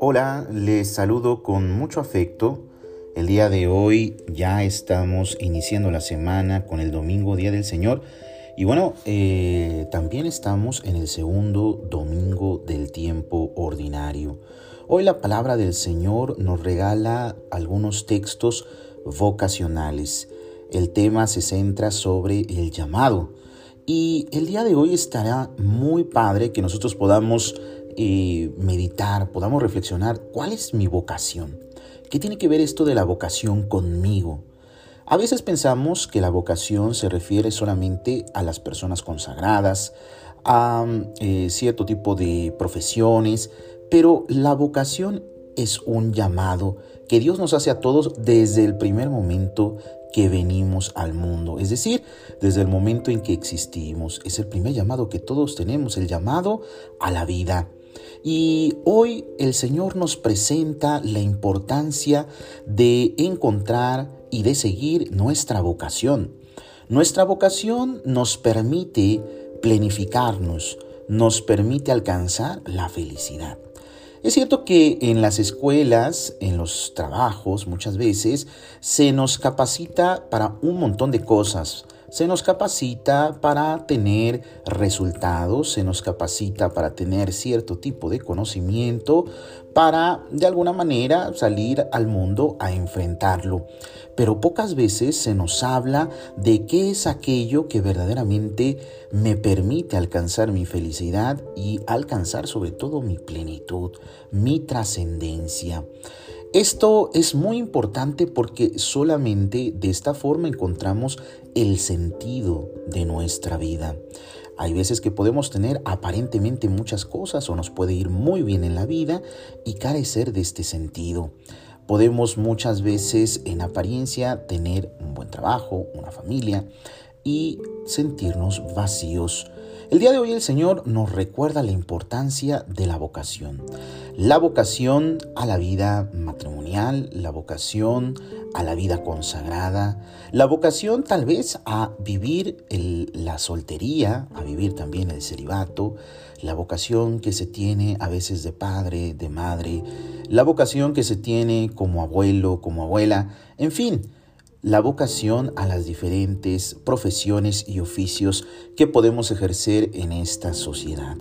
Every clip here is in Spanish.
Hola, les saludo con mucho afecto. El día de hoy ya estamos iniciando la semana con el domingo, Día del Señor. Y bueno, eh, también estamos en el segundo domingo del tiempo ordinario. Hoy la palabra del Señor nos regala algunos textos vocacionales. El tema se centra sobre el llamado. Y el día de hoy estará muy padre que nosotros podamos meditar, podamos reflexionar cuál es mi vocación. ¿Qué tiene que ver esto de la vocación conmigo? A veces pensamos que la vocación se refiere solamente a las personas consagradas, a eh, cierto tipo de profesiones, pero la vocación es un llamado que Dios nos hace a todos desde el primer momento que venimos al mundo, es decir, desde el momento en que existimos. Es el primer llamado que todos tenemos, el llamado a la vida. Y hoy el Señor nos presenta la importancia de encontrar y de seguir nuestra vocación. Nuestra vocación nos permite planificarnos, nos permite alcanzar la felicidad. Es cierto que en las escuelas, en los trabajos, muchas veces se nos capacita para un montón de cosas, se nos capacita para tener resultados, se nos capacita para tener cierto tipo de conocimiento, para de alguna manera salir al mundo a enfrentarlo. Pero pocas veces se nos habla de qué es aquello que verdaderamente me permite alcanzar mi felicidad y alcanzar sobre todo mi plenitud, mi trascendencia. Esto es muy importante porque solamente de esta forma encontramos el sentido de nuestra vida. Hay veces que podemos tener aparentemente muchas cosas o nos puede ir muy bien en la vida y carecer de este sentido. Podemos muchas veces en apariencia tener un buen trabajo, una familia y sentirnos vacíos el día de hoy el Señor nos recuerda la importancia de la vocación. La vocación a la vida matrimonial, la vocación a la vida consagrada, la vocación tal vez a vivir la soltería, a vivir también el celibato, la vocación que se tiene a veces de padre, de madre, la vocación que se tiene como abuelo, como abuela, en fin, la vocación a las diferentes profesiones y oficios que podemos ejercer en esta sociedad,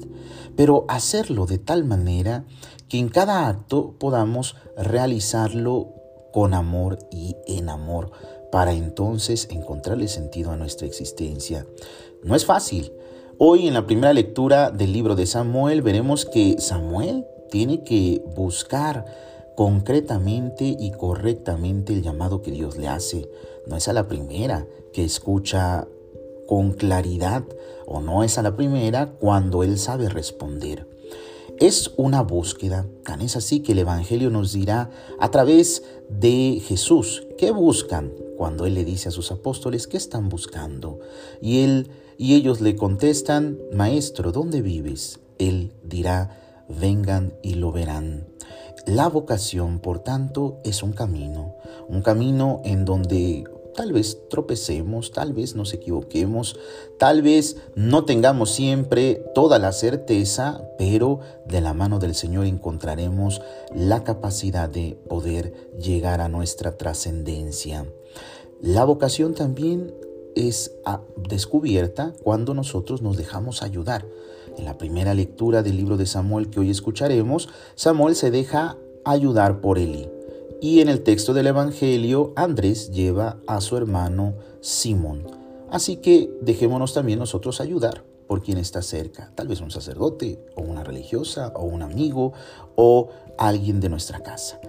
pero hacerlo de tal manera que en cada acto podamos realizarlo con amor y en amor, para entonces encontrarle sentido a nuestra existencia. No es fácil. Hoy en la primera lectura del libro de Samuel veremos que Samuel tiene que buscar concretamente y correctamente el llamado que Dios le hace. No es a la primera que escucha con claridad o no es a la primera cuando Él sabe responder. Es una búsqueda, tan es así que el Evangelio nos dirá a través de Jesús, ¿qué buscan? Cuando Él le dice a sus apóstoles, ¿qué están buscando? Y, él, y ellos le contestan, Maestro, ¿dónde vives? Él dirá, vengan y lo verán. La vocación, por tanto, es un camino, un camino en donde tal vez tropecemos, tal vez nos equivoquemos, tal vez no tengamos siempre toda la certeza, pero de la mano del Señor encontraremos la capacidad de poder llegar a nuestra trascendencia. La vocación también es ah, descubierta cuando nosotros nos dejamos ayudar. En la primera lectura del libro de Samuel que hoy escucharemos, Samuel se deja ayudar por Eli. Y en el texto del Evangelio, Andrés lleva a su hermano Simón. Así que dejémonos también nosotros ayudar por quien está cerca, tal vez un sacerdote o una religiosa o un amigo o alguien de nuestra casa.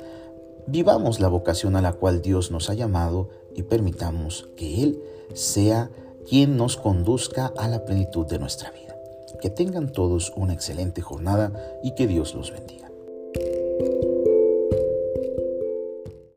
Vivamos la vocación a la cual Dios nos ha llamado y permitamos que Él sea quien nos conduzca a la plenitud de nuestra vida. Que tengan todos una excelente jornada y que Dios los bendiga.